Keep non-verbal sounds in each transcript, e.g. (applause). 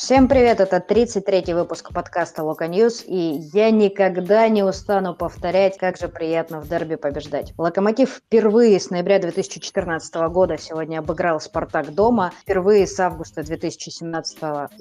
Всем привет, это 33-й выпуск подкаста Loko News, и я никогда не устану повторять, как же приятно в дерби побеждать. Локомотив впервые с ноября 2014 года сегодня обыграл Спартак дома, впервые с августа 2017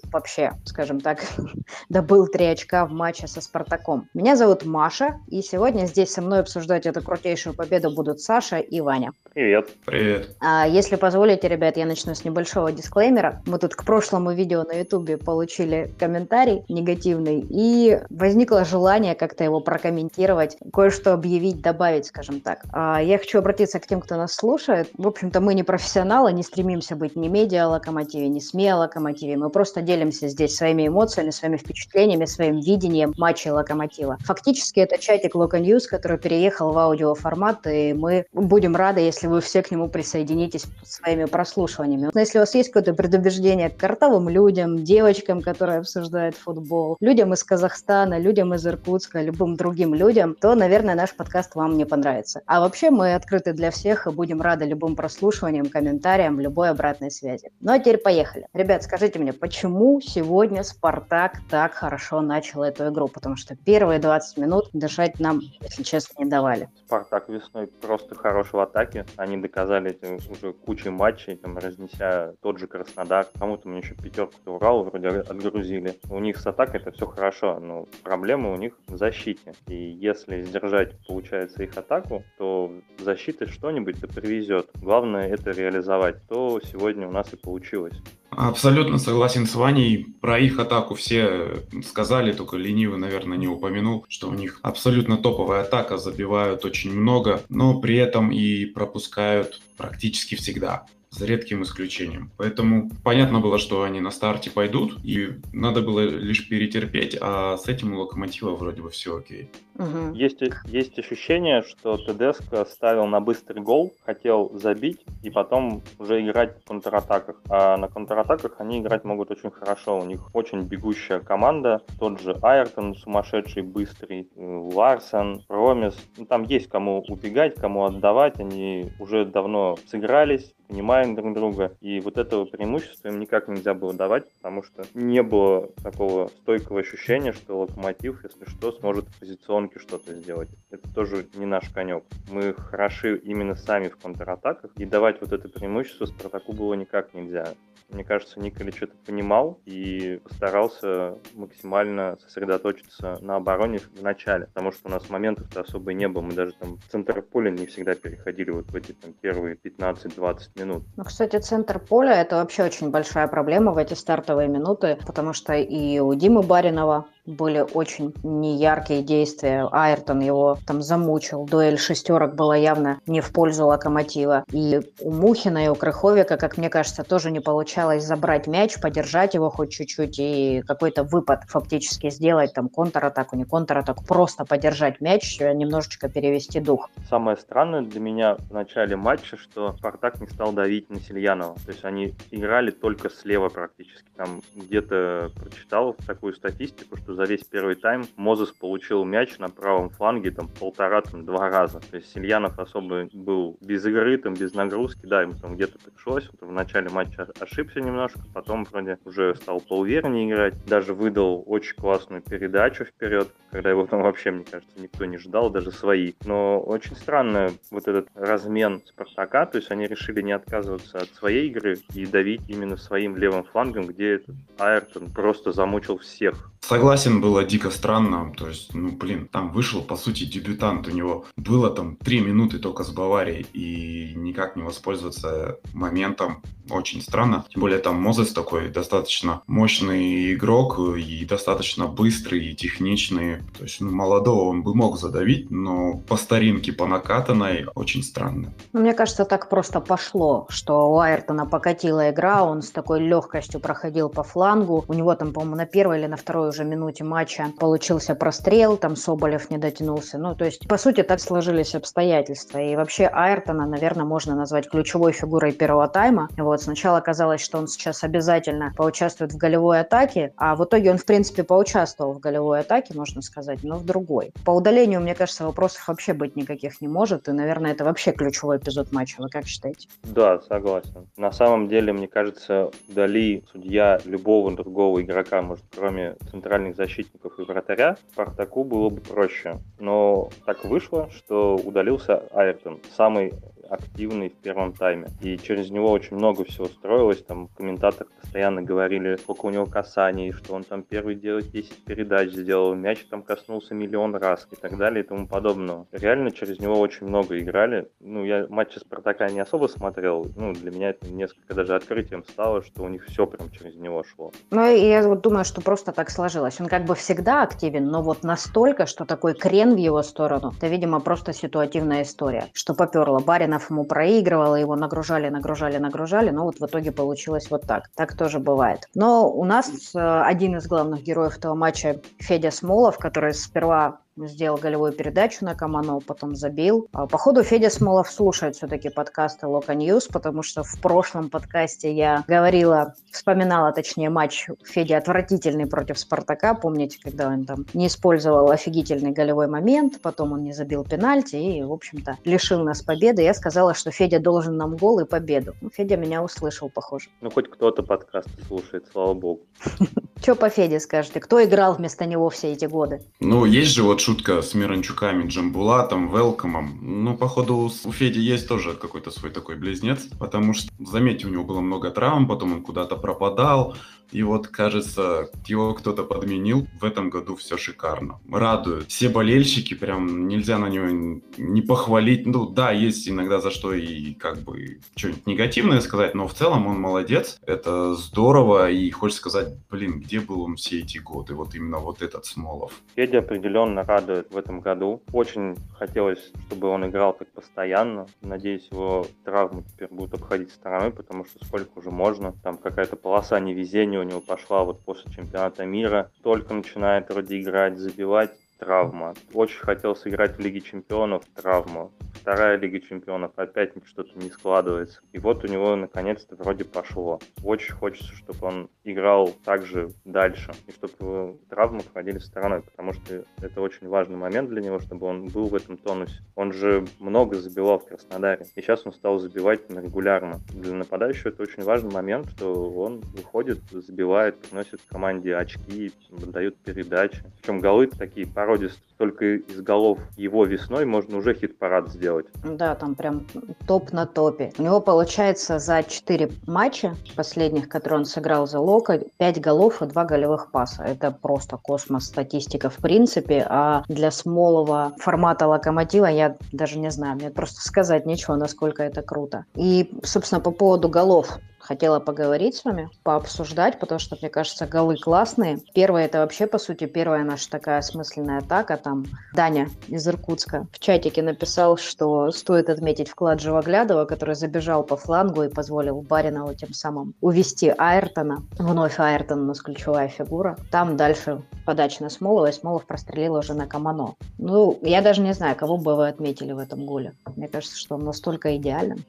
вообще, скажем так, (laughs) добыл три очка в матче со Спартаком. Меня зовут Маша, и сегодня здесь со мной обсуждать эту крутейшую победу будут Саша и Ваня. Привет. Привет. А, если позволите, ребят, я начну с небольшого дисклеймера. Мы тут к прошлому видео на YouTube Ютубе получили комментарий негативный, и возникло желание как-то его прокомментировать, кое-что объявить, добавить, скажем так. А я хочу обратиться к тем, кто нас слушает. В общем-то, мы не профессионалы, не стремимся быть ни медиа Локомотива, ни СМИ Локомотива. Мы просто делимся здесь своими эмоциями, своими впечатлениями, своим видением матчей локомотива. Фактически это чатик Loko News, который переехал в аудиоформат, и мы будем рады, если вы все к нему присоединитесь своими прослушиваниями. Но если у вас есть какое-то предубеждение к картавым людям, девочкам, которые обсуждают футбол, людям из Казахстана, людям из Иркутска, любым другим людям, то, наверное, наш подкаст вам не понравится. А вообще мы открыты для всех и будем рады любым прослушиваниям, комментариям, любой обратной связи. Ну а теперь поехали. Ребят, скажите мне, почему сегодня Спартак так хорошо начал эту игру? Потому что первые 20 минут дышать нам, если честно, не давали. Спартак весной просто хорош в атаке. Они доказали это уже кучей матчей, там, разнеся тот же Краснодар. Кому-то мне еще пятерку Урал Урал вроде отгрузили. У них с атакой это все хорошо, но проблемы у них в защите. И если сдержать, получается, их атаку, то защита что-нибудь да привезет. Главное это реализовать. То сегодня у нас и получилось. Абсолютно согласен с Ваней. Про их атаку все сказали, только ленивый, наверное, не упомянул, что у них абсолютно топовая атака, забивают очень много, но при этом и пропускают практически всегда за редким исключением. Поэтому понятно было, что они на старте пойдут, и надо было лишь перетерпеть, а с этим у Локомотива вроде бы все окей. Угу. Есть, есть ощущение, что Тедеско ставил на быстрый гол, хотел забить и потом уже играть в контратаках. А на контратаках они играть могут очень хорошо. У них очень бегущая команда. Тот же Айртон сумасшедший, быстрый, Ларсон, Промис. Ну, там есть кому убегать, кому отдавать. Они уже давно сыгрались, понимаем друг друга. И вот этого преимущества им никак нельзя было давать, потому что не было такого стойкого ощущения, что Локомотив, если что, сможет позиционно гонке что-то сделать. Это тоже не наш конек. Мы хороши именно сами в контратаках, и давать вот это преимущество Спартаку было никак нельзя. Мне кажется, Николич это понимал и постарался максимально сосредоточиться на обороне в начале, потому что у нас моментов-то особо не было. Мы даже там центр поля не всегда переходили вот в эти там первые 15-20 минут. Ну, кстати, центр поля это вообще очень большая проблема в эти стартовые минуты, потому что и у Димы Баринова были очень неяркие действия. Айртон его там замучил. Дуэль шестерок была явно не в пользу Локомотива. И у Мухина и у Крыховика, как мне кажется, тоже не получалось забрать мяч, подержать его хоть чуть-чуть и какой-то выпад фактически сделать, там контратаку, не контратаку, просто подержать мяч, немножечко перевести дух. Самое странное для меня в начале матча, что Спартак не стал давить на Сильянова. То есть они играли только слева практически. Там где-то прочитал такую статистику, что за весь первый тайм Мозес получил мяч на правом фланге там полтора, там два раза. То есть Сильянов особо был без игры, там без нагрузки, да, ему там где-то пришлось. Вот в начале матча ошибся немножко, потом вроде уже стал поувереннее играть. Даже выдал очень классную передачу вперед, когда его там вообще, мне кажется, никто не ждал, даже свои. Но очень странно вот этот размен Спартака, то есть они решили не отказываться от своей игры и давить именно своим левым флангом, где этот Айртон просто замучил всех. Согласен, было дико странно. То есть, ну, блин, там вышел, по сути, дебютант. У него было там три минуты только с Баварией, и никак не воспользоваться моментом. Очень странно. Тем более там Мозес такой достаточно мощный игрок и достаточно быстрый и техничный. То есть, ну, молодого он бы мог задавить, но по старинке, по накатанной очень странно. Ну, мне кажется, так просто пошло, что у Айртона покатила игра, он с такой легкостью проходил по флангу. У него там, по-моему, на первой или на второй уже минуте минуте матча получился прострел, там Соболев не дотянулся. Ну, то есть, по сути, так сложились обстоятельства. И вообще Айртона, наверное, можно назвать ключевой фигурой первого тайма. Вот, сначала казалось, что он сейчас обязательно поучаствует в голевой атаке, а в итоге он, в принципе, поучаствовал в голевой атаке, можно сказать, но в другой. По удалению, мне кажется, вопросов вообще быть никаких не может, и, наверное, это вообще ключевой эпизод матча. Вы как считаете? Да, согласен. На самом деле, мне кажется, вдали судья любого другого игрока, может, кроме центральных защитников и вратаря, Спартаку было бы проще. Но так вышло, что удалился Айртон, самый активный в первом тайме. И через него очень много всего строилось. Там комментаторы постоянно говорили, сколько у него касаний, что он там первый делает 10 передач сделал, мяч там коснулся миллион раз и так далее и тому подобного. Реально через него очень много играли. Ну, я матчи Спартака не особо смотрел. Ну, для меня это несколько даже открытием стало, что у них все прям через него шло. Ну, и я вот думаю, что просто так сложилось. Он как бы всегда активен, но вот настолько, что такой крен в его сторону, это, видимо, просто ситуативная история, что поперло. Барина Романов ему проигрывал, его нагружали, нагружали, нагружали, но вот в итоге получилось вот так. Так тоже бывает. Но у нас э, один из главных героев этого матча Федя Смолов, который сперва сделал голевую передачу на Камано, потом забил. А, походу, Федя Смолов слушает все-таки подкасты Loko News, потому что в прошлом подкасте я говорила, вспоминала, точнее, матч Феди отвратительный против Спартака. Помните, когда он там не использовал офигительный голевой момент, потом он не забил пенальти и, в общем-то, лишил нас победы. Я сказала, что Федя должен нам гол и победу. Ну, Федя меня услышал, похоже. Ну, хоть кто-то подкасты слушает, слава богу. (laughs) Что по Феде скажете? Кто играл вместо него все эти годы? Ну, есть же вот шутка с Миранчуками, Джамбулатом, Велкомом. Ну, походу, у Феди есть тоже какой-то свой такой близнец, потому что, заметьте, у него было много травм, потом он куда-то пропадал, и вот, кажется, его кто-то подменил. В этом году все шикарно. Радует. Все болельщики, прям нельзя на него не похвалить. Ну да, есть иногда за что и как бы что-нибудь негативное сказать, но в целом он молодец. Это здорово. И хочется сказать, блин, где был он все эти годы? Вот именно вот этот Смолов. Федя определенно радует в этом году. Очень хотелось, чтобы он играл так постоянно. Надеюсь, его травмы теперь будут обходить стороной, потому что сколько уже можно. Там какая-то полоса невезения у него пошла вот после чемпионата мира. Только начинает вроде играть, забивать, травма. Очень хотел сыграть в Лиге Чемпионов, травма. Вторая Лига Чемпионов, опять что-то не складывается. И вот у него наконец-то вроде пошло. Очень хочется, чтобы он играл также дальше, и чтобы травмы проходили стороной, потому что это очень важный момент для него, чтобы он был в этом тонусе. Он же много забивал в Краснодаре, и сейчас он стал забивать регулярно. Для нападающего это очень важный момент, что он выходит, забивает, приносит команде очки, дает передачи. Причем голы такие пару породист, только из голов его весной можно уже хит-парад сделать. Да, там прям топ на топе. У него получается за 4 матча последних, которые он сыграл за Лока, 5 голов и 2 голевых паса. Это просто космос статистика в принципе, а для Смолова формата Локомотива я даже не знаю, мне просто сказать нечего, насколько это круто. И, собственно, по поводу голов хотела поговорить с вами, пообсуждать, потому что, мне кажется, голы классные. Первое, это вообще, по сути, первая наша такая осмысленная атака. Там Даня из Иркутска в чатике написал, что стоит отметить вклад Живоглядова, который забежал по флангу и позволил Баринову тем самым увести Айртона. Вновь Айртон у нас ключевая фигура. Там дальше подача на Смолова, и Смолов прострелил уже на Камано. Ну, я даже не знаю, кого бы вы отметили в этом голе. Мне кажется, что он настолько идеален.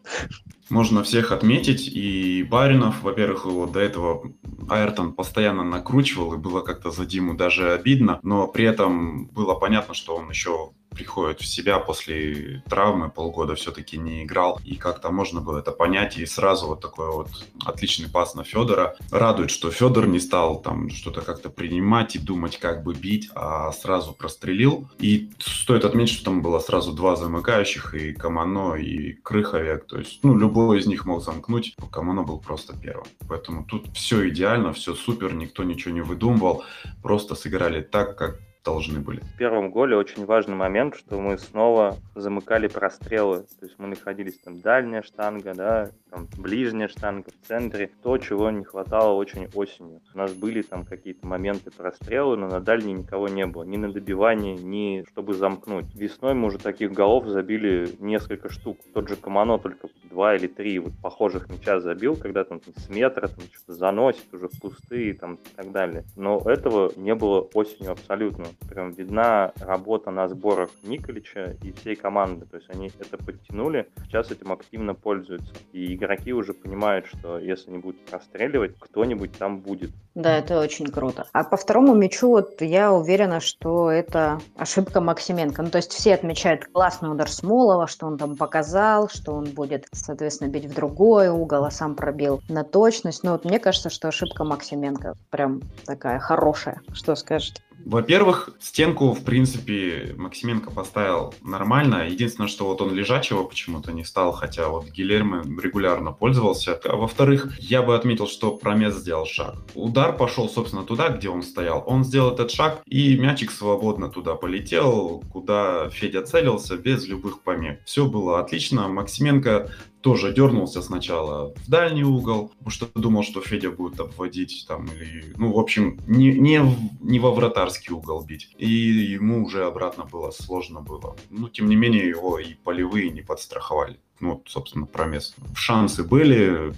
Можно всех отметить, и Баринов, во-первых, его до этого Айртон постоянно накручивал, и было как-то за Диму даже обидно, но при этом было понятно, что он еще приходит в себя после травмы, полгода все-таки не играл, и как-то можно было это понять, и сразу вот такой вот отличный пас на Федора. Радует, что Федор не стал там что-то как-то принимать и думать, как бы бить, а сразу прострелил. И стоит отметить, что там было сразу два замыкающих, и Камано, и Крыховек, то есть, ну, любой из них мог замкнуть, Камано был просто первым. Поэтому тут все идеально, все супер, никто ничего не выдумывал, просто сыграли так, как должны были. В первом голе очень важный момент, что мы снова замыкали прострелы. То есть мы находились там дальняя штанга, да, там ближняя штанга в центре. То, чего не хватало очень осенью. У нас были там какие-то моменты прострелы, но на дальней никого не было. Ни на добивании, ни чтобы замкнуть. Весной мы уже таких голов забили несколько штук. Тот же Камано только два или три вот похожих мяча забил, когда там с метра там что-то заносит уже в пустые там и так далее. Но этого не было осенью абсолютно. Прям видна работа на сборах Николича и всей команды. То есть они это подтянули, сейчас этим активно пользуются. И игроки уже понимают, что если они будут простреливать, кто-нибудь там будет. Да, это очень круто. А по второму мячу вот я уверена, что это ошибка Максименко. Ну, то есть все отмечают классный удар Смолова, что он там показал, что он будет, соответственно, бить в другой угол, а сам пробил на точность. Но вот мне кажется, что ошибка Максименко прям такая хорошая. Что скажете? Во-первых, стенку, в принципе, Максименко поставил нормально. Единственное, что вот он лежачего почему-то не стал, хотя вот Гильермо регулярно пользовался. А во-вторых, я бы отметил, что Промес сделал шаг. Удар пошел, собственно, туда, где он стоял. Он сделал этот шаг, и мячик свободно туда полетел, куда Федя целился, без любых помех. Все было отлично. Максименко тоже дернулся сначала в дальний угол, потому что думал, что Федя будет обводить там или, ну, в общем, не, не, не во вратарский угол бить. И ему уже обратно было сложно было. Но, тем не менее, его и полевые не подстраховали. Ну, собственно, промес. Шансы были,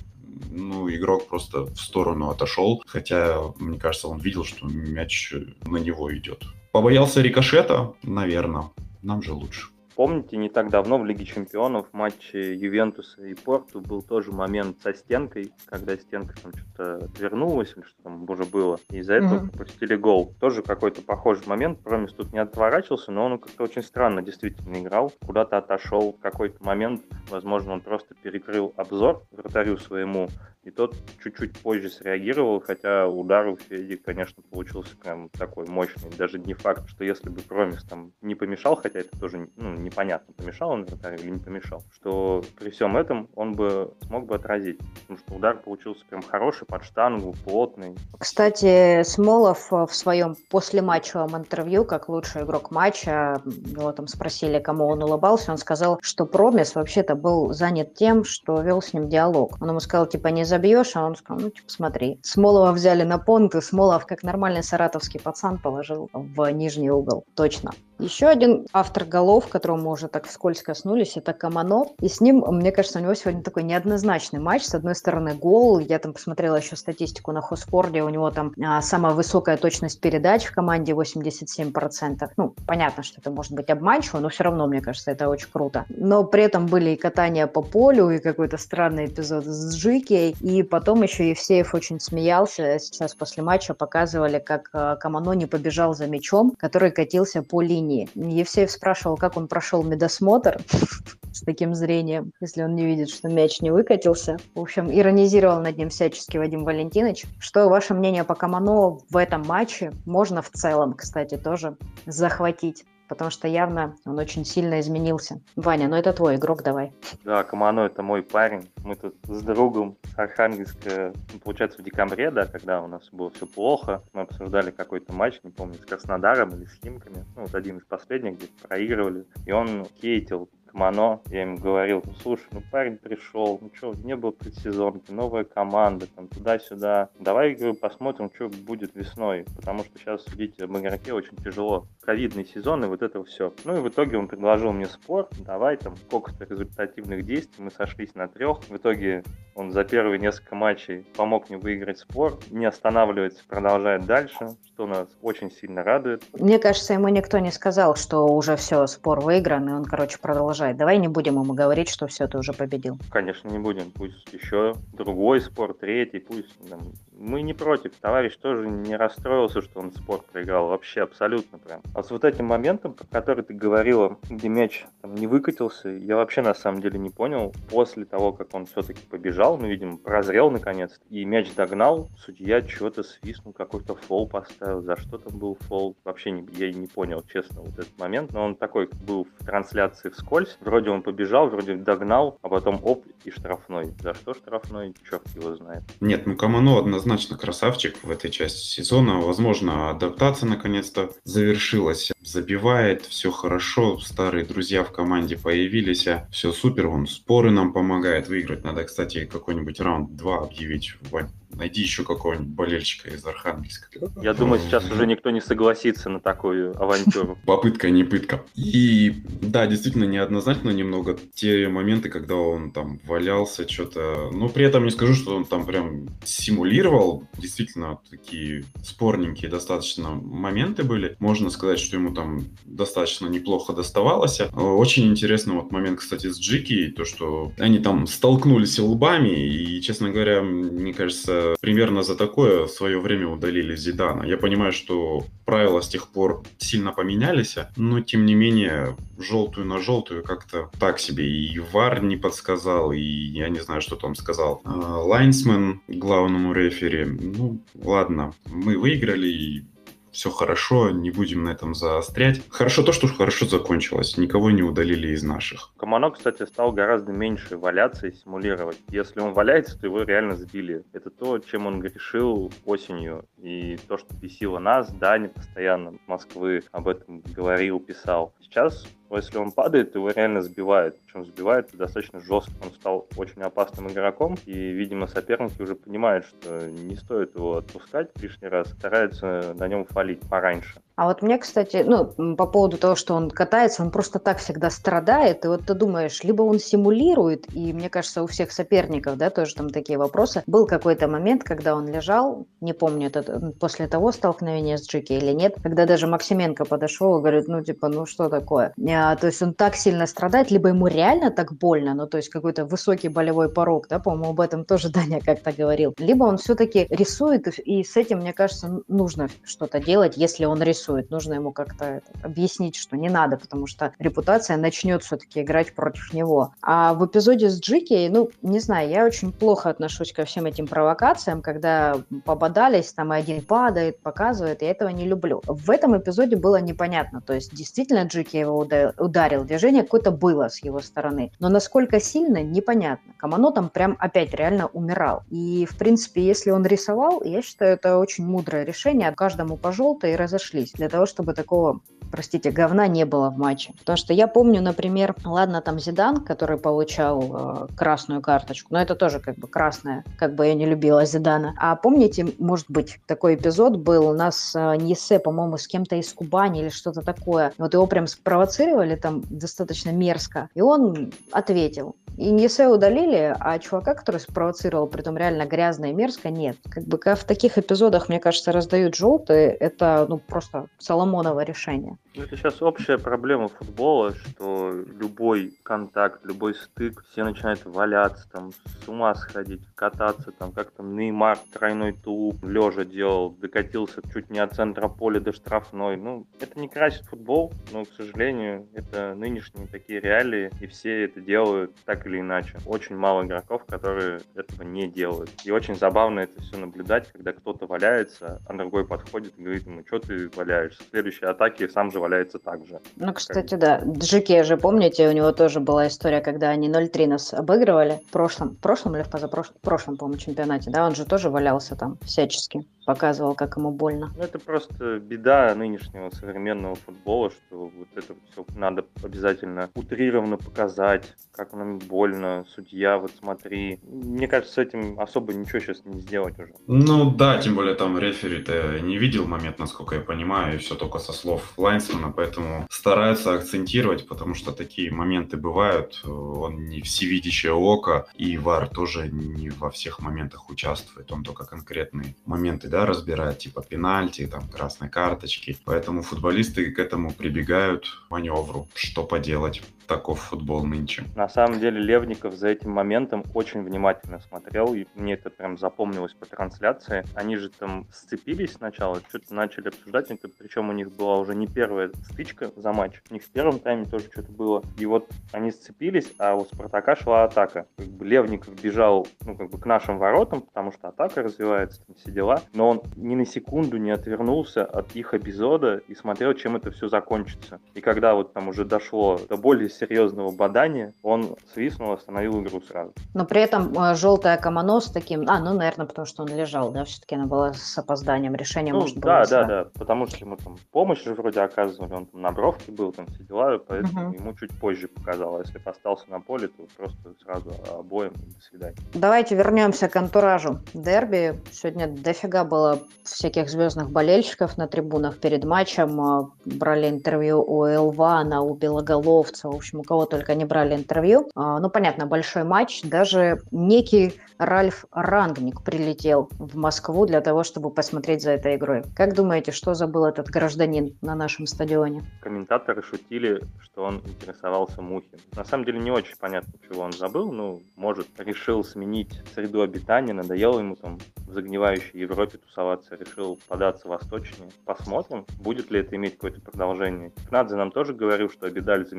ну, игрок просто в сторону отошел, хотя, мне кажется, он видел, что мяч на него идет. Побоялся рикошета? Наверное. Нам же лучше. Помните, не так давно в Лиге Чемпионов в матче Ювентуса и Порту был тоже момент со стенкой, когда стенка там что-то отвернулась или что там уже было, и из-за этого mm-hmm. пропустили гол. Тоже какой-то похожий момент. Промис тут не отворачивался, но он как-то очень странно действительно играл. Куда-то отошел в какой-то момент. Возможно, он просто перекрыл обзор вратарю своему, и тот чуть-чуть позже среагировал, хотя удар у Феди, конечно, получился прям такой мощный. Даже не факт, что если бы Промис там не помешал, хотя это тоже ну, непонятно, помешал он вратарю или не помешал, что при всем этом он бы смог бы отразить. Потому что удар получился прям хороший, под штангу, плотный. Кстати, Смолов в своем послематчевом интервью, как лучший игрок матча, его там спросили, кому он улыбался, он сказал, что Промис вообще-то был занят тем, что вел с ним диалог. Он ему сказал, типа, не забьешь, а он сказал, ну, типа, смотри. Смолова взяли на понт, и Смолов, как нормальный саратовский пацан, положил в нижний угол. Точно. Еще один автор голов, которого мы уже так вскользь коснулись, это Камано. И с ним, мне кажется, у него сегодня такой неоднозначный матч. С одной стороны, гол. Я там посмотрела еще статистику на Хоспорде. У него там а, самая высокая точность передач в команде 87%. Ну, понятно, что это может быть обманчиво, но все равно, мне кажется, это очень круто. Но при этом были и катания по полю, и какой-то странный эпизод с Джики. И потом еще Евсеев очень смеялся. Сейчас после матча показывали, как а, Камано не побежал за мячом, который катился по линии зрении. Евсеев спрашивал, как он прошел медосмотр (laughs) с таким зрением, если он не видит, что мяч не выкатился. В общем, иронизировал над ним всячески Вадим Валентинович. Что ваше мнение по Камано в этом матче? Можно в целом, кстати, тоже захватить потому что явно он очень сильно изменился. Ваня, ну это твой игрок, давай. Да, Камано это мой парень. Мы тут с другом с Архангельска, ну, получается, в декабре, да, когда у нас было все плохо, мы обсуждали какой-то матч, не помню, с Краснодаром или с Химками, ну, вот один из последних, где проигрывали, и он хейтил Мано, я им говорил, ну слушай, ну парень пришел, ну что, не было предсезонки, новая команда, там туда-сюда. Давай, говорю, посмотрим, что будет весной, потому что сейчас судить об игроке очень тяжело. Ковидный сезон и вот это все. Ну и в итоге он предложил мне спор, давай там сколько-то результативных действий, мы сошлись на трех. В итоге он за первые несколько матчей помог мне выиграть спор, не останавливается, продолжает дальше, что нас очень сильно радует. Мне кажется, ему никто не сказал, что уже все, спор выигран, и он, короче, продолжает. Давай не будем ему говорить, что все, ты уже победил. Конечно, не будем. Пусть еще другой спор, третий, пусть там, мы не против. Товарищ тоже не расстроился, что он спорт проиграл. Вообще, абсолютно прям. А с вот этим моментом, про который ты говорила, где мяч там, не выкатился, я вообще на самом деле не понял. После того, как он все-таки побежал, ну, видимо, прозрел наконец и мяч догнал, судья что-то свистнул, какой-то фол поставил. За что там был фол? Вообще не, я не понял, честно, вот этот момент. Но он такой был в трансляции вскользь. Вроде он побежал, вроде догнал, а потом оп, и штрафной. За что штрафной? Черт его знает. Нет, ну Камано однозначно однозначно красавчик в этой части сезона. Возможно, адаптация наконец-то завершилась. Забивает, все хорошо, старые друзья в команде появились, все супер, он споры нам помогает выиграть. Надо, кстати, какой-нибудь раунд 2 объявить, Вань. Найди еще какого-нибудь болельщика из Архангельска. Я думаю, сейчас уже никто не согласится на такую авантюру. (laughs) Попытка, не пытка. И да, действительно неоднозначно немного те моменты, когда он там валялся, что-то... Но при этом не скажу, что он там прям симулировал. Действительно, такие спорненькие достаточно моменты были. Можно сказать, что ему там достаточно неплохо доставалось. Очень интересный вот момент, кстати, с Джики, то, что они там столкнулись лбами, и, честно говоря, мне кажется, примерно за такое в свое время удалили Зидана. Я понимаю, что правила с тех пор сильно поменялись, но тем не менее желтую на желтую как-то так себе. И Вар не подсказал, и я не знаю, что там сказал. А, Лайнсмен главному рефери. Ну, ладно, мы выиграли, и все хорошо, не будем на этом заострять. Хорошо то, что хорошо закончилось, никого не удалили из наших. Камано, кстати, стал гораздо меньше валяться и симулировать. Если он валяется, то его реально сбили. Это то, чем он грешил осенью. И то, что бесило нас, Дани постоянно Москвы об этом говорил, писал. Сейчас если он падает, его реально сбивает. Причем сбивает достаточно жестко. Он стал очень опасным игроком. И, видимо, соперники уже понимают, что не стоит его отпускать лишний раз. Стараются на нем фалить пораньше. А вот мне, кстати, ну, по поводу того, что он катается, он просто так всегда страдает, и вот ты думаешь, либо он симулирует, и мне кажется, у всех соперников, да, тоже там такие вопросы. Был какой-то момент, когда он лежал, не помню, это после того столкновения с Джеки или нет, когда даже Максименко подошел и говорит, ну, типа, ну, что такое? А, то есть он так сильно страдает, либо ему реально так больно, ну, то есть какой-то высокий болевой порог, да, по-моему, об этом тоже (laughs) Даня как-то говорил. Либо он все-таки рисует, и с этим, мне кажется, нужно что-то делать, если он рисует рисует. Нужно ему как-то объяснить, что не надо, потому что репутация начнет все-таки играть против него. А в эпизоде с Джики, ну, не знаю, я очень плохо отношусь ко всем этим провокациям, когда пободались, там один падает, показывает, я этого не люблю. В этом эпизоде было непонятно, то есть действительно Джики его ударил, движение какое-то было с его стороны, но насколько сильно, непонятно. Камано там прям опять реально умирал. И, в принципе, если он рисовал, я считаю, это очень мудрое решение, каждому по желтой и разошлись для того, чтобы такого, простите, говна не было в матче. Потому что я помню, например, ладно, там Зидан, который получал э, красную карточку, но это тоже как бы красная, как бы я не любила Зидана. А помните, может быть, такой эпизод был у нас э, Нисе, по-моему, с кем-то из Кубани или что-то такое. Вот его прям спровоцировали там достаточно мерзко, и он ответил. И Нисе удалили, а чувака, который спровоцировал, при том реально грязно и мерзко, нет. Как бы в таких эпизодах, мне кажется, раздают желтые, это ну просто Соломонова решение. Это сейчас общая проблема футбола, что любой контакт, любой стык, все начинают валяться, там, с ума сходить, кататься, там, как там Неймар тройной тулуп лежа делал, докатился чуть не от центра поля до штрафной. Ну, это не красит футбол, но, к сожалению, это нынешние такие реалии, и все это делают так или иначе. Очень мало игроков, которые этого не делают. И очень забавно это все наблюдать, когда кто-то валяется, а другой подходит и говорит ему, что ты валяешься? В следующей атаке сам же валяется так же. Ну, кстати, да. Джеки же, помните, у него тоже была история, когда они 0-3 нас обыгрывали в прошлом, в прошлом или в позапрошлом, в прошлом, по-моему, чемпионате, да, он же тоже валялся там всячески показывал, как ему больно. Ну, это просто беда нынешнего современного футбола, что вот это все надо обязательно утрированно показать, как нам больно, судья, вот смотри. Мне кажется, с этим особо ничего сейчас не сделать уже. Ну да, тем более там рефери-то не видел момент, насколько я понимаю, и все только со слов Лайнсмана, поэтому стараются акцентировать, потому что такие моменты бывают, он не всевидящее око, и ВАР тоже не во всех моментах участвует, он только конкретные моменты да, разбирать, типа пенальти, там, красной карточки. Поэтому футболисты к этому прибегают маневру. Что поделать? Таков футбол нынче. На самом деле Левников за этим моментом очень внимательно смотрел, и мне это прям запомнилось по трансляции. Они же там сцепились сначала, что-то начали обсуждать, это, причем у них была уже не первая стычка за матч, у них в первом тайме тоже что-то было. И вот они сцепились, а у Спартака шла атака. Как бы Левников бежал ну, как бы к нашим воротам, потому что атака развивается, там все дела, но он ни на секунду не отвернулся от их эпизода и смотрел, чем это все закончится. И когда вот там уже дошло до более серьезного бадания, он свистнул, остановил игру сразу. Но при этом э, желтая Камано с таким... А, ну, наверное, потому что он лежал, да, все-таки она была с опозданием. Решение, ну, может, да, было да, да, потому что ему там помощь же вроде оказывали, он там на бровке был, там все дела, поэтому Мгм. ему чуть позже показало. Если бы остался на поле, то просто сразу обоим до свидания. Давайте вернемся к антуражу дерби. Сегодня дофига было всяких звездных болельщиков на трибунах перед матчем. А, Брали интервью у Элвана, у Белоголовца, в общем, у кого только не брали интервью. А, Ну, понятно, большой матч. Даже некий Ральф Рангник прилетел в Москву для того, чтобы посмотреть за этой игрой. Как думаете, что забыл этот гражданин на нашем стадионе? Комментаторы шутили, что он интересовался Мухин. На самом деле не очень понятно, чего он забыл. Ну, может, решил сменить среду обитания, надоело ему там в загнивающей Европе тусоваться, решил податься восточнее. Посмотрим, будет ли это иметь какое-то продолжение. Кнадзе нам тоже говорил, что Абидаль за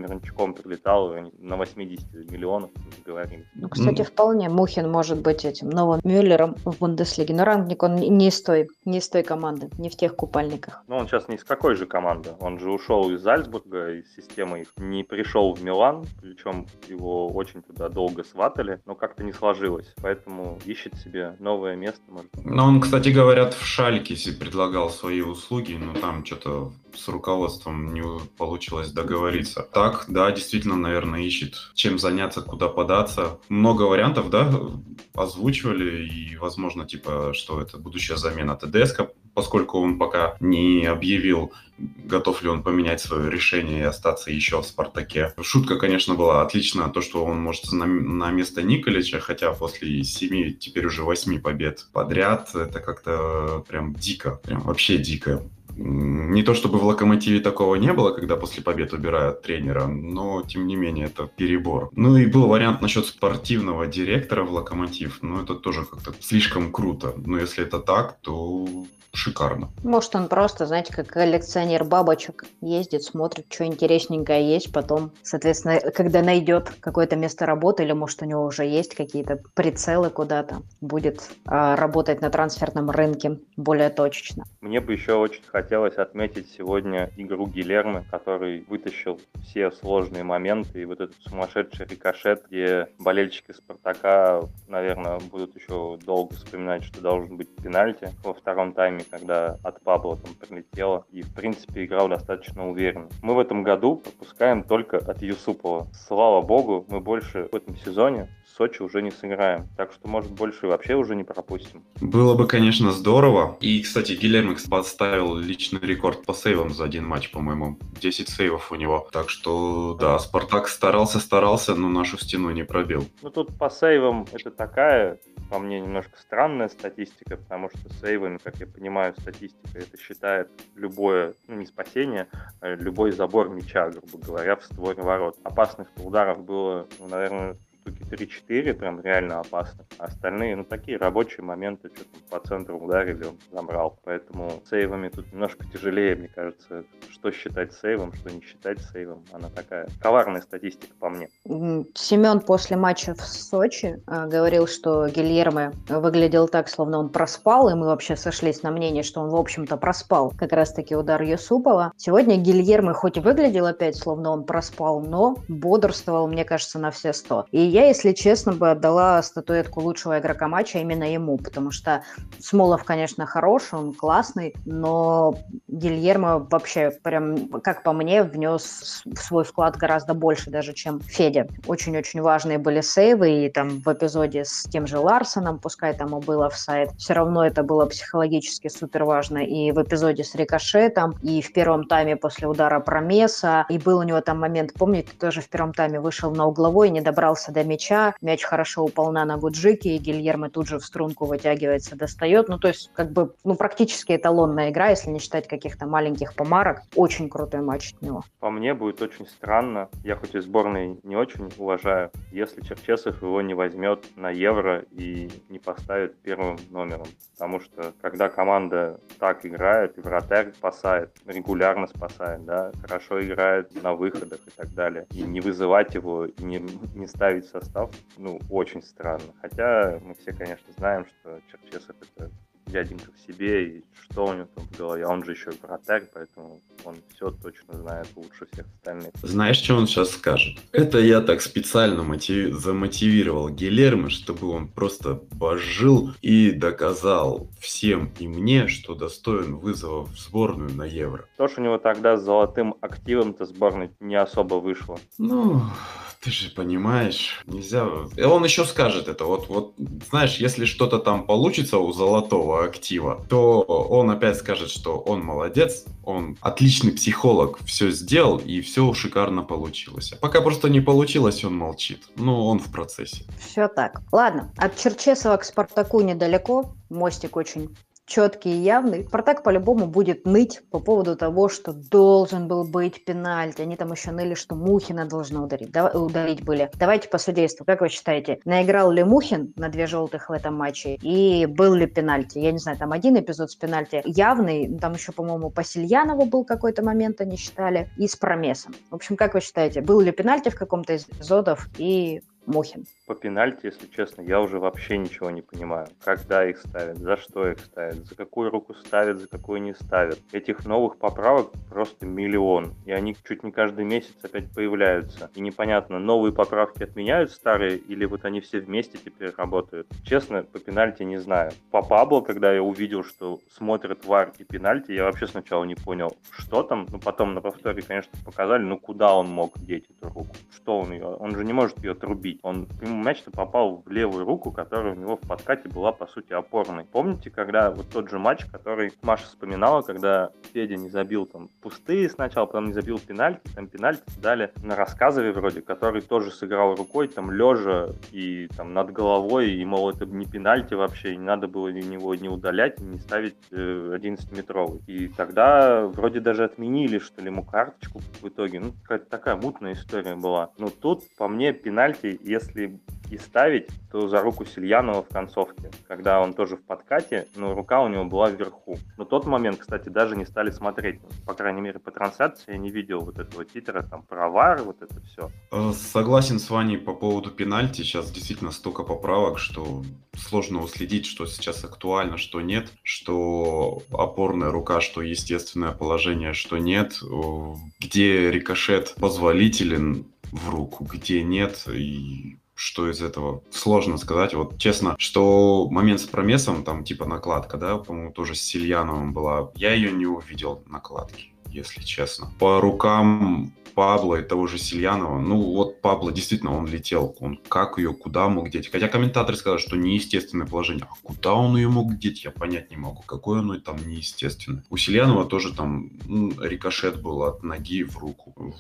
Прилетал, на 80 миллионов говорили. Ну, кстати, вполне Мухин может быть этим новым Мюллером в Бундеслиге. Но Рангник, он не из той, не из той команды, не в тех купальниках. Но он сейчас не из какой же команды. Он же ушел из Зальцбурга, из системы их. Не пришел в Милан, причем его очень туда долго сватали, но как-то не сложилось. Поэтому ищет себе новое место. Может. Но он, кстати, говорят, в Шальке себе предлагал свои услуги, но там что-то с руководством не получилось договориться. Так, да, действительно, наверное, ищет, чем заняться, куда податься. Много вариантов, да, озвучивали, и, возможно, типа, что это будущая замена ТДСК, поскольку он пока не объявил, готов ли он поменять свое решение и остаться еще в «Спартаке». Шутка, конечно, была отличная, то, что он может на, на место Николича, хотя после семи, теперь уже восьми побед подряд, это как-то прям дико, прям вообще дико. Не то чтобы в «Локомотиве» такого не было, когда после побед убирают тренера, но, тем не менее, это перебор. Ну и был вариант насчет спортивного директора в «Локомотив», но это тоже как-то слишком круто. Но если это так, то шикарно. Может, он просто, знаете, как коллекционер бабочек ездит, смотрит, что интересненькое есть, потом, соответственно, когда найдет какое-то место работы, или, может, у него уже есть какие-то прицелы куда-то, будет а, работать на трансферном рынке более точечно. Мне бы еще очень хотелось отметить сегодня игру Гилермо, который вытащил все сложные моменты и вот этот сумасшедший рикошет, где болельщики Спартака, наверное, будут еще долго вспоминать, что должен быть пенальти во втором тайме, когда от Пабло там прилетело. И, в принципе, играл достаточно уверенно. Мы в этом году пропускаем только от Юсупова. Слава богу, мы больше в этом сезоне Сочи уже не сыграем. Так что, может, больше вообще уже не пропустим. Было бы, конечно, здорово. И, кстати, Гильермо поставил личный рекорд по сейвам за один матч, по-моему. 10 сейвов у него. Так что, да, Спартак старался, старался, но нашу стену не пробил. Ну, тут по сейвам это такая, по мне, немножко странная статистика, потому что сейвами, как я понимаю, статистика это считает любое, ну, не спасение, а любой забор мяча, грубо говоря, в створе ворот. Опасных ударов было, ну, наверное, 3-4, прям реально опасно. Остальные, ну, такие рабочие моменты, что там по центру ударили, он забрал. Поэтому сейвами тут немножко тяжелее, мне кажется, что считать сейвом, что не считать сейвом. Она такая коварная статистика по мне. Семен после матча в Сочи а, говорил, что Гильермо выглядел так, словно он проспал, и мы вообще сошлись на мнении, что он, в общем-то, проспал как раз-таки удар Юсупова. Сегодня Гильермо хоть и выглядел опять, словно он проспал, но бодрствовал, мне кажется, на все сто. И я, если честно, бы отдала статуэтку лучшего игрока матча именно ему, потому что Смолов, конечно, хороший, он классный, но Гильермо вообще прям, как по мне, внес в свой вклад гораздо больше даже, чем Федя. Очень-очень важные были сейвы, и там в эпизоде с тем же Ларсоном, пускай там и был офсайд, все равно это было психологически супер важно. И в эпизоде с Рикошетом, и в первом тайме после удара Промеса, и был у него там момент, помните, тоже в первом тайме вышел на угловой, не добрался до мяча, мяч хорошо упал на ногу Джики, и Гильермо тут же в струнку вытягивается, достает. Ну, то есть, как бы, ну, практически эталонная игра, если не считать каких-то маленьких помарок. Очень крутой матч от него. По мне будет очень странно, я хоть и сборной не очень уважаю, если Черчесов его не возьмет на Евро и не поставит первым номером. Потому что когда команда так играет, и вратарь спасает, регулярно спасает, да, хорошо играет на выходах и так далее, и не вызывать его, и не, не ставить состав, ну, очень странно. Хотя мы все, конечно, знаем, что Черчесов это дяденька в себе, и что у него там в голове. Он же еще вратарь, поэтому он все точно знает лучше всех остальных. Знаешь, что он сейчас скажет? Это я так специально мотив... замотивировал Гилермо, чтобы он просто пожил и доказал всем и мне, что достоин вызова в сборную на Евро. То, что у него тогда с золотым активом-то сборной не особо вышло. Ну, ты же понимаешь, нельзя... И он еще скажет это, вот, вот, знаешь, если что-то там получится у золотого актива, то он опять скажет, что он молодец, он отличный психолог, все сделал, и все шикарно получилось. А пока просто не получилось, он молчит. Ну, он в процессе. Все так. Ладно, от Черчесова к Спартаку недалеко, мостик очень четкий и явный, Спартак по-любому будет ныть по поводу того, что должен был быть пенальти. Они там еще ныли, что Мухина должна ударить, да, ударить были. Давайте по судейству. Как вы считаете, наиграл ли Мухин на две желтых в этом матче? И был ли пенальти? Я не знаю, там один эпизод с пенальти явный, там еще, по-моему, по Сильянову был какой-то момент, они считали, и с Промесом. В общем, как вы считаете, был ли пенальти в каком-то из эпизодов и Мухин. По пенальти, если честно, я уже вообще ничего не понимаю. Когда их ставят, за что их ставят, за какую руку ставят, за какую не ставят. Этих новых поправок просто миллион. И они чуть не каждый месяц опять появляются. И непонятно, новые поправки отменяют старые, или вот они все вместе теперь работают. Честно, по пенальти не знаю. По Пабло, когда я увидел, что смотрят вар и пенальти, я вообще сначала не понял, что там. Ну, потом на повторе, конечно, показали, ну, куда он мог деть эту руку. Что он ее... Он же не может ее трубить бить. Он мяч-то попал в левую руку, которая у него в подкате была, по сути, опорной. Помните, когда вот тот же матч, который Маша вспоминала, когда Федя не забил там пустые сначала, потом не забил пенальти, там пенальти дали на рассказове вроде, который тоже сыграл рукой, там лежа и там над головой, и, мол, это не пенальти вообще, не надо было него не удалять, не ставить э, 11-метровый. И тогда вроде даже отменили, что ли, ему карточку в итоге. Ну, какая-то такая мутная история была. Но тут, по мне, пенальти если и ставить, то за руку Сильянова в концовке, когда он тоже в подкате, но рука у него была вверху. Но тот момент, кстати, даже не стали смотреть. По крайней мере, по трансляции я не видел вот этого титра, там, про вар, вот это все. Э, согласен с Ваней по поводу пенальти. Сейчас действительно столько поправок, что сложно уследить, что сейчас актуально, что нет, что опорная рука, что естественное положение, что нет, э, где рикошет позволителен, в руку, где нет, и что из этого сложно сказать. Вот честно, что момент с промесом, там типа накладка, да, по-моему, тоже с Сильяновым была. Я ее не увидел накладки, если честно. По рукам Пабло и того же Сильянова, ну вот Пабло действительно, он летел, он как ее, куда мог деть. Хотя комментаторы сказали, что неестественное положение. А куда он ее мог деть, я понять не могу. Какое оно там неестественное. У Сильянова тоже там ну, рикошет был от ноги в руку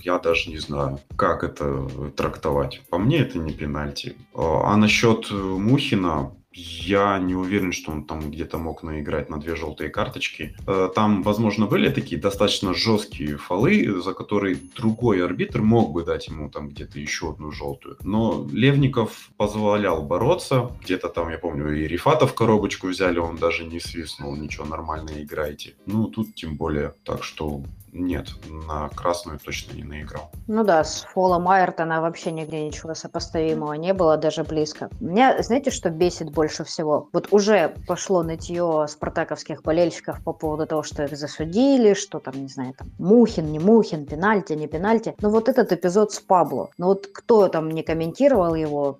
я даже не знаю, как это трактовать. По мне это не пенальти. А, а насчет Мухина, я не уверен, что он там где-то мог наиграть на две желтые карточки. Э, там, возможно, были такие достаточно жесткие фолы, за которые другой арбитр мог бы дать ему там где-то еще одну желтую. Но Левников позволял бороться. Где-то там, я помню, и Рифата в коробочку взяли, он даже не свистнул, ничего, нормально играйте. Ну, тут тем более. Так что нет, на красную точно не наиграл. Ну да, с Фолом Айртона вообще нигде ничего сопоставимого не было, даже близко. Меня, знаете, что бесит больше всего? Вот уже пошло нытье спартаковских болельщиков по поводу того, что их засудили, что там, не знаю, там, Мухин, не Мухин, пенальти, не пенальти. Но вот этот эпизод с Пабло, ну вот кто там не комментировал его,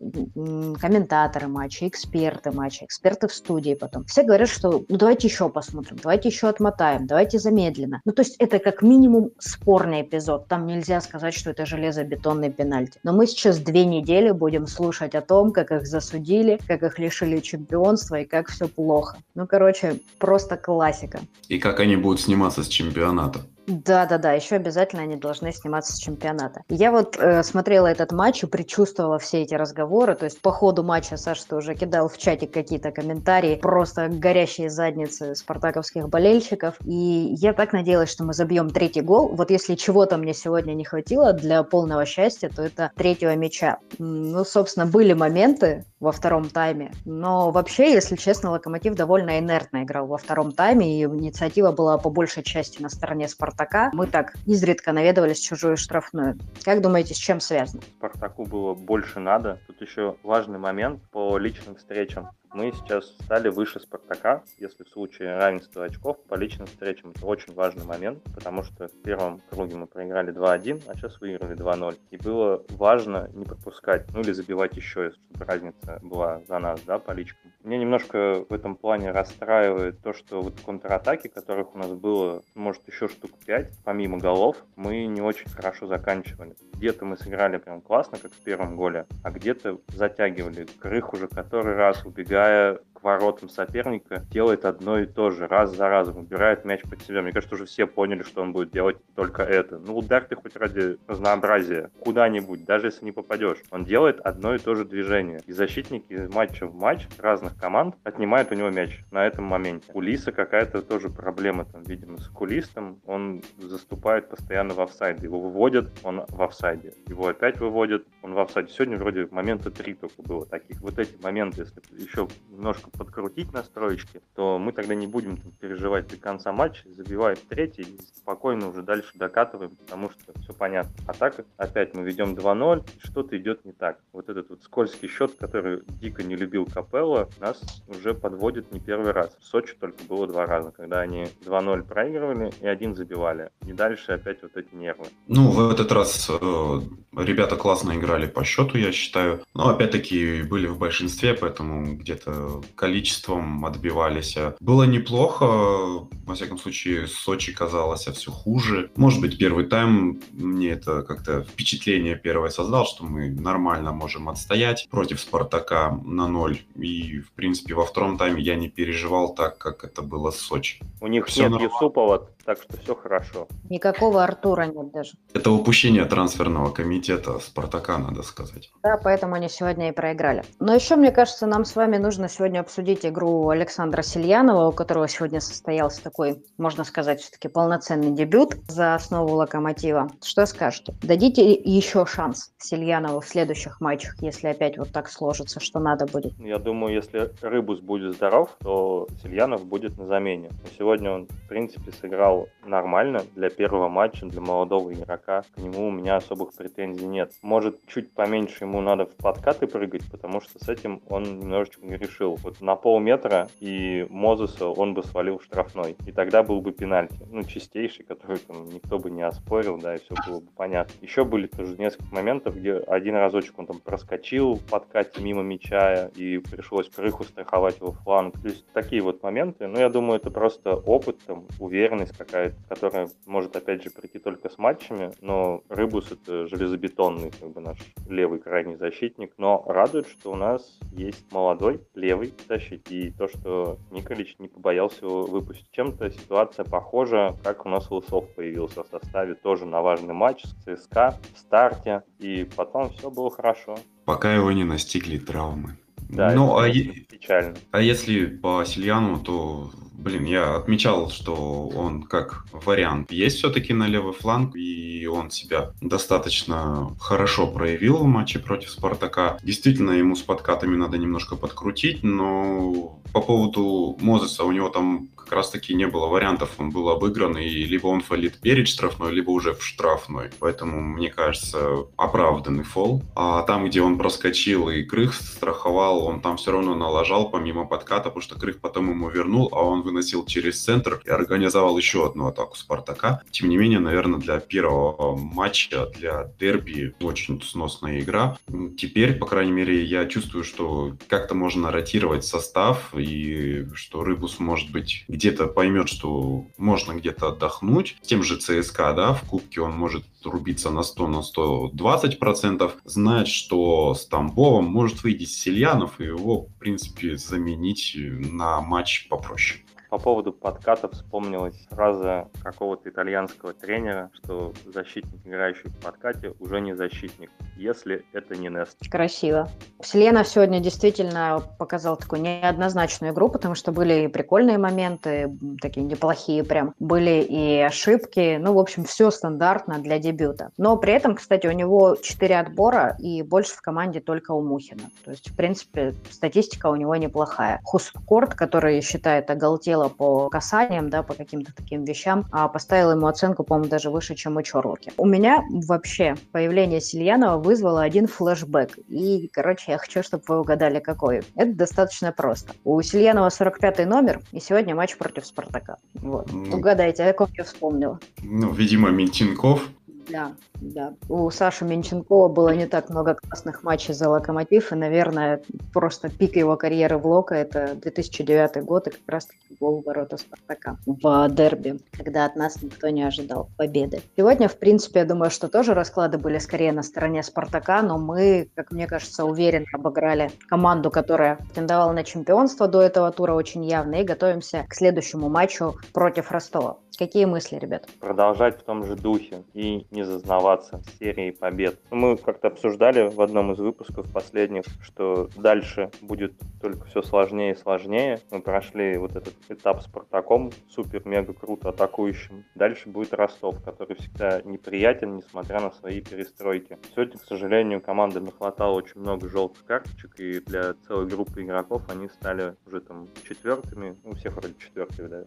комментаторы матча, эксперты матча, эксперты в студии потом, все говорят, что ну давайте еще посмотрим, давайте еще отмотаем, давайте замедленно. Ну то есть это как минимум спорный эпизод. Там нельзя сказать, что это железобетонный пенальти. Но мы сейчас две недели будем слушать о том, как их засудили, как их лишили чемпионства и как все плохо. Ну, короче, просто классика. И как они будут сниматься с чемпионата. Да-да-да, еще обязательно они должны сниматься с чемпионата. Я вот э, смотрела этот матч и предчувствовала все эти разговоры, то есть по ходу матча, Саша, ты уже кидал в чатик какие-то комментарии, просто горящие задницы спартаковских болельщиков, и я так надеялась, что мы забьем третий гол. Вот если чего-то мне сегодня не хватило для полного счастья, то это третьего мяча. Ну, собственно, были моменты, во втором тайме. Но вообще, если честно, Локомотив довольно инертно играл во втором тайме, и инициатива была по большей части на стороне Спартака. Мы так изредка наведывались в чужую штрафную. Как думаете, с чем связано? Спартаку было больше надо. Тут еще важный момент по личным встречам. Мы сейчас стали выше Спартака, если в случае равенства очков по личным встречам. Это очень важный момент, потому что в первом круге мы проиграли 2-1, а сейчас выиграли 2-0. И было важно не пропускать, ну или забивать еще, чтобы разница была за нас, да, по личкам. Мне немножко в этом плане расстраивает то, что вот контратаки, которых у нас было, может, еще штук 5, помимо голов, мы не очень хорошо заканчивали. Где-то мы сыграли прям классно, как в первом голе, а где-то затягивали. Крых уже который раз entire к воротам соперника, делает одно и то же, раз за разом, убирает мяч под себя. Мне кажется, уже все поняли, что он будет делать только это. Ну, удар ты хоть ради разнообразия куда-нибудь, даже если не попадешь. Он делает одно и то же движение. И защитники из матча в матч разных команд отнимают у него мяч на этом моменте. У Лиса какая-то тоже проблема там, видимо, с кулистом. Он заступает постоянно в офсайд. Его выводят, он в офсайде. Его опять выводят, он в офсайде. Сегодня вроде момента три только было таких. Вот эти моменты, если еще немножко подкрутить настроечки, то мы тогда не будем там, переживать до конца матча, забиваем третий и спокойно уже дальше докатываем, потому что все понятно. А так опять мы ведем 2-0, и что-то идет не так. Вот этот вот скользкий счет, который дико не любил Капелла, нас уже подводит не первый раз. В Сочи только было два раза, когда они 2-0 проигрывали и один забивали. И дальше опять вот эти нервы. Ну, в этот раз э, ребята классно играли по счету, я считаю. Но опять-таки были в большинстве, поэтому где-то количеством отбивались. Было неплохо, во всяком случае, Сочи казалось все хуже. Может быть, первый тайм мне это как-то впечатление первое создал, что мы нормально можем отстоять против Спартака на ноль. И, в принципе, во втором тайме я не переживал так, как это было с Сочи. У них все нет нормально. Юсупова, так что все хорошо. Никакого Артура нет даже. Это упущение трансферного комитета Спартака, надо сказать. Да, поэтому они сегодня и проиграли. Но еще, мне кажется, нам с вами нужно сегодня обсудить игру Александра Сильянова, у которого сегодня состоялся такой, можно сказать, все-таки полноценный дебют за основу Локомотива. Что скажете? Дадите еще шанс Сильянову в следующих матчах, если опять вот так сложится, что надо будет? Я думаю, если Рыбус будет здоров, то Сильянов будет на замене. Сегодня он, в принципе, сыграл нормально для первого матча, для молодого игрока. К нему у меня особых претензий нет. Может, чуть поменьше ему надо в подкаты прыгать, потому что с этим он немножечко решил. Вот на полметра и Мозеса он бы свалил штрафной. И тогда был бы пенальти. Ну, чистейший, который там никто бы не оспорил, да, и все было бы понятно. Еще были тоже несколько моментов, где один разочек он там проскочил в подкате мимо мяча, и пришлось крыху страховать его фланг. То есть такие вот моменты. Ну, я думаю, это просто опыт, там, уверенность какая-то, которая может, опять же, прийти только с матчами, но Рыбус — это железобетонный, как бы, наш левый крайний защитник, но радует, что у нас есть молодой левый защитник, и то, что Николич не побоялся его выпустить. Чем-то ситуация похожа, как у нас Лысов появился в составе, тоже на важный матч с ЦСКА в старте, и потом все было хорошо. Пока его не настигли травмы. Да, ну, а, е... печально. а если по Сильяну, то Блин, я отмечал, что он как вариант есть все-таки на левый фланг, и он себя достаточно хорошо проявил в матче против Спартака. Действительно, ему с подкатами надо немножко подкрутить, но по поводу Мозеса у него там как раз-таки не было вариантов, он был обыгран, и либо он фалит перед штрафной, либо уже в штрафной. Поэтому, мне кажется, оправданный фол. А там, где он проскочил и Крых страховал, он там все равно налажал помимо подката, потому что Крых потом ему вернул, а он выносил через центр и организовал еще одну атаку Спартака. Тем не менее, наверное, для первого матча, для дерби очень сносная игра. Теперь, по крайней мере, я чувствую, что как-то можно ротировать состав и что Рыбус может быть где-то поймет, что можно где-то отдохнуть. С тем же ЦСКА, да, в Кубке он может рубиться на 100, на 120 процентов, знает, что с Тамбовым может выйти Сельянов и его, в принципе, заменить на матч попроще. По поводу подкатов вспомнилась фраза какого-то итальянского тренера, что защитник, играющий в подкате, уже не защитник, если это не Нест. Красиво. Селена сегодня действительно показал такую неоднозначную игру, потому что были и прикольные моменты, такие неплохие прям, были и ошибки, ну, в общем, все стандартно для дебюта. Но при этом, кстати, у него 4 отбора и больше в команде только у Мухина. То есть, в принципе, статистика у него неплохая. Хускорт, который считает оголтело судила по касаниям, да, по каким-то таким вещам, а поставила ему оценку, по-моему, даже выше, чем у Чорлоки. У меня вообще появление Сильянова вызвало один флешбэк. И, короче, я хочу, чтобы вы угадали, какой. Это достаточно просто. У Сильянова 45-й номер, и сегодня матч против Спартака. Вот. Ну, Угадайте, о ком я вспомнила. Ну, видимо, Ментинков. Да, да. У Саши Менченкова было не так много классных матчей за «Локомотив», и, наверное, просто пик его карьеры в «Локо» — это 2009 год, и как раз-таки гол ворота «Спартака» в дерби, когда от нас никто не ожидал победы. Сегодня, в принципе, я думаю, что тоже расклады были скорее на стороне «Спартака», но мы, как мне кажется, уверенно обыграли команду, которая претендовала на чемпионство до этого тура очень явно, и готовимся к следующему матчу против Ростова. Какие мысли, ребят? Продолжать в том же духе и не зазнаваться с серией побед. Ну, мы как-то обсуждали в одном из выпусков последних, что дальше будет только все сложнее и сложнее. Мы прошли вот этот этап с Спартаком, супер-мега круто атакующим. Дальше будет Ростов, который всегда неприятен, несмотря на свои перестройки. Сегодня, к сожалению, команда нахватала очень много желтых карточек, и для целой группы игроков они стали уже там четвертыми. Ну, у всех вроде четвертые, да,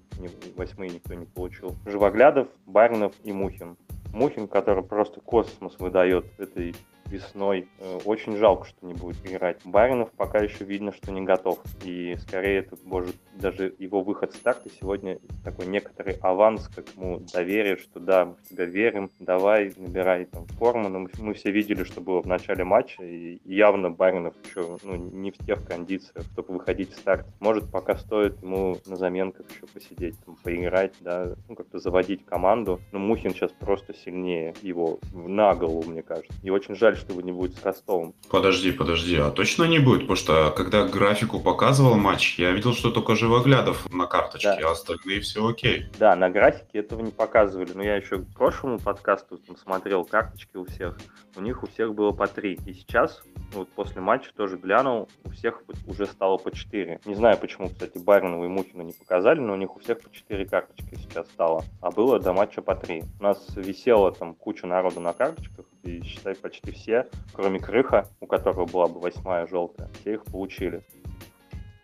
восьмые никто не получил получил Живоглядов, Баринов и Мухин. Мухин, который просто космос выдает этой весной. Э, очень жалко, что не будет играть. Баринов пока еще видно, что не готов. И скорее это может даже его выход в старте сегодня такой некоторый аванс, как ему доверие, что да, мы в тебя верим, давай, набирай там форму. Но мы, мы все видели, что было в начале матча, и явно Баринов еще ну, не в тех кондициях, чтобы выходить в старт. Может, пока стоит ему на заменках еще посидеть, там, поиграть, да, ну, как-то заводить команду. Но Мухин сейчас просто сильнее его на голову, мне кажется. И очень жаль, что его не будет с Ростовом. Подожди, подожди, а точно не будет? Потому что когда графику показывал матч, я видел, что только Живоглядов на карточке, да. а остальные все окей. Да, на графике этого не показывали, но я еще к прошлому подкасту там, смотрел карточки у всех, у них у всех было по три. И сейчас, вот после матча тоже глянул, у всех уже стало по четыре. Не знаю, почему, кстати, Баринова и Мухина не показали, но у них у всех по четыре карточки сейчас стало. А было до матча по три. У нас висело там куча народу на карточках, и считай почти все, кроме Крыха, у которого была бы восьмая желтая, все их получили.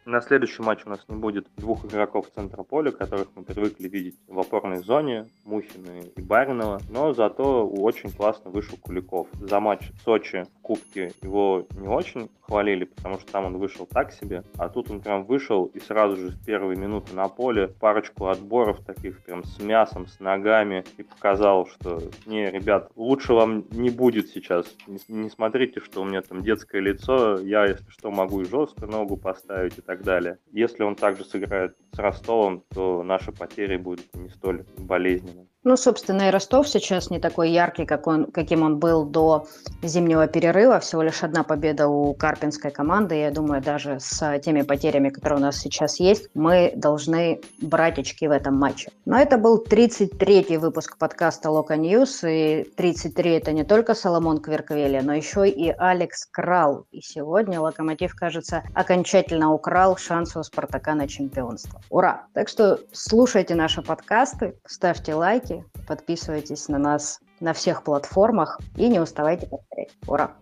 На следующий матч у нас не будет двух игроков центра поля, которых мы привыкли видеть в опорной зоне, Мухина и Баринова, но зато очень классно вышел Куликов. За матч в Сочи в Кубке его не очень хвалили, потому что там он вышел так себе, а тут он прям вышел и сразу же в первые минуты на поле парочку отборов таких прям с мясом, с ногами и показал, что не, ребят, лучше вам не будет сейчас, не, не смотрите, что у меня там детское лицо, я, если что, могу и жестко ногу поставить и так далее. Если он также сыграет с Ростовом, то наши потери будут не столь болезненными. Ну, собственно, и Ростов сейчас не такой яркий, как он, каким он был до зимнего перерыва. Всего лишь одна победа у Карпинской команды. Я думаю, даже с теми потерями, которые у нас сейчас есть, мы должны брать очки в этом матче. Но это был 33-й выпуск подкаста Loko News. И 33 это не только Соломон Кверквели, но еще и Алекс Крал. И сегодня Локомотив, кажется, окончательно украл шансы у Спартака на чемпионство. Ура! Так что слушайте наши подкасты, ставьте лайки, подписывайтесь на нас на всех платформах и не уставайте повторять. Ура!